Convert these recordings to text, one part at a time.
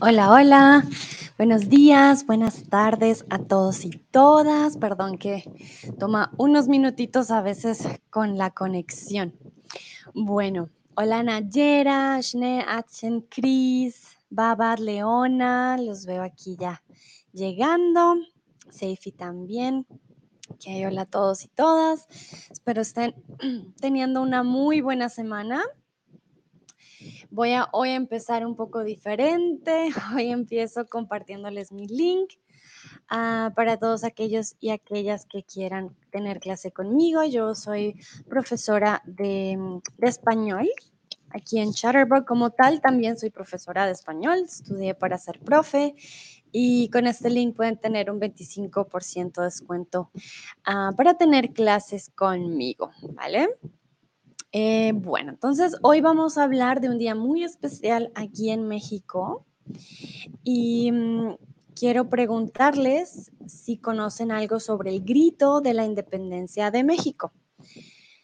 Hola, hola. Buenos días, buenas tardes a todos y todas. Perdón que toma unos minutitos a veces con la conexión. Bueno, hola Nayera, Shne, Achen, Cris, Baba, Leona, los veo aquí ya llegando. Seifi también. Ok, hola a todos y todas. Espero estén teniendo una muy buena semana. Voy a hoy empezar un poco diferente. Hoy empiezo compartiéndoles mi link ah, para todos aquellos y aquellas que quieran tener clase conmigo. Yo soy profesora de, de español aquí en Chatterbug como tal. También soy profesora de español. Estudié para ser profe. Y con este link pueden tener un 25% de descuento ah, para tener clases conmigo, ¿vale? Eh, bueno, entonces hoy vamos a hablar de un día muy especial aquí en México y mm, quiero preguntarles si conocen algo sobre el grito de la independencia de México.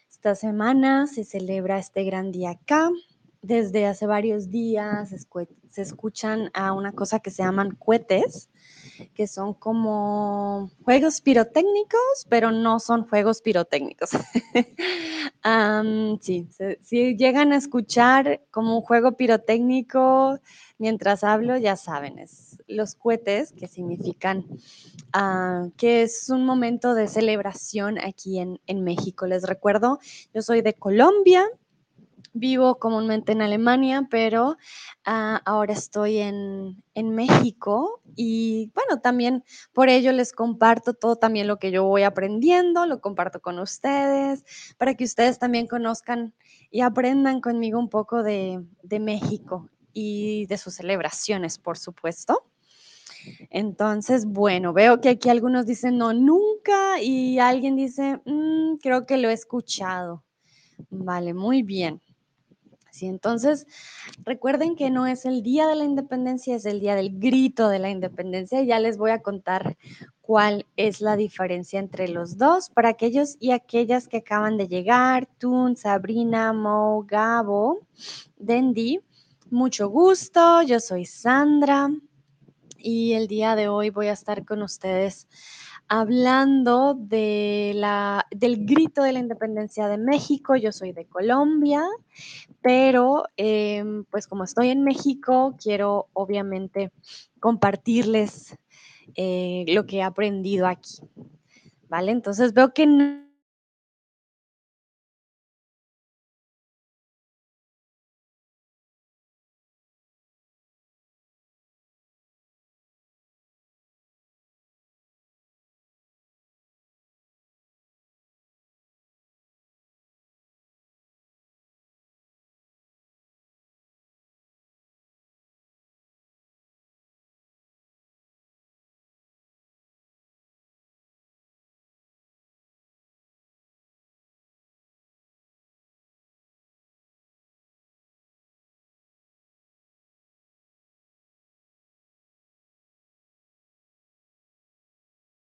Esta semana se celebra este gran día acá. Desde hace varios días se escuchan a una cosa que se llaman cohetes que son como juegos pirotécnicos, pero no son juegos pirotécnicos. sí, si llegan a escuchar como un juego pirotécnico mientras hablo, ya saben, es los cohetes, que significan ah, que es un momento de celebración aquí en, en México. Les recuerdo, yo soy de Colombia, Vivo comúnmente en Alemania, pero ah, ahora estoy en, México y bueno, también por ello les comparto todo también lo que yo voy aprendiendo, lo comparto con ustedes, para que ustedes también conozcan y aprendan conmigo un poco de, México y de sus celebraciones, por supuesto. Entonces, bueno, veo que aquí algunos dicen no, nunca y alguien dice, mm, creo que lo he escuchado. Vale, muy bien entonces, recuerden que no es el día de la independencia, es el día del grito de la independencia. Ya les voy a contar cuál es la diferencia entre los dos para aquellos y aquellas que acaban de llegar, Tun, Sabrina, Mo, Gabo, Dendi. Mucho gusto, yo soy Sandra y el día de hoy voy a estar con ustedes hablando de la, del grito de la independencia de México. Yo soy de Colombia, pero em, pues como estoy en México, quiero obviamente compartirles eh, lo que he aprendido aquí. ¿Vale? Entonces veo que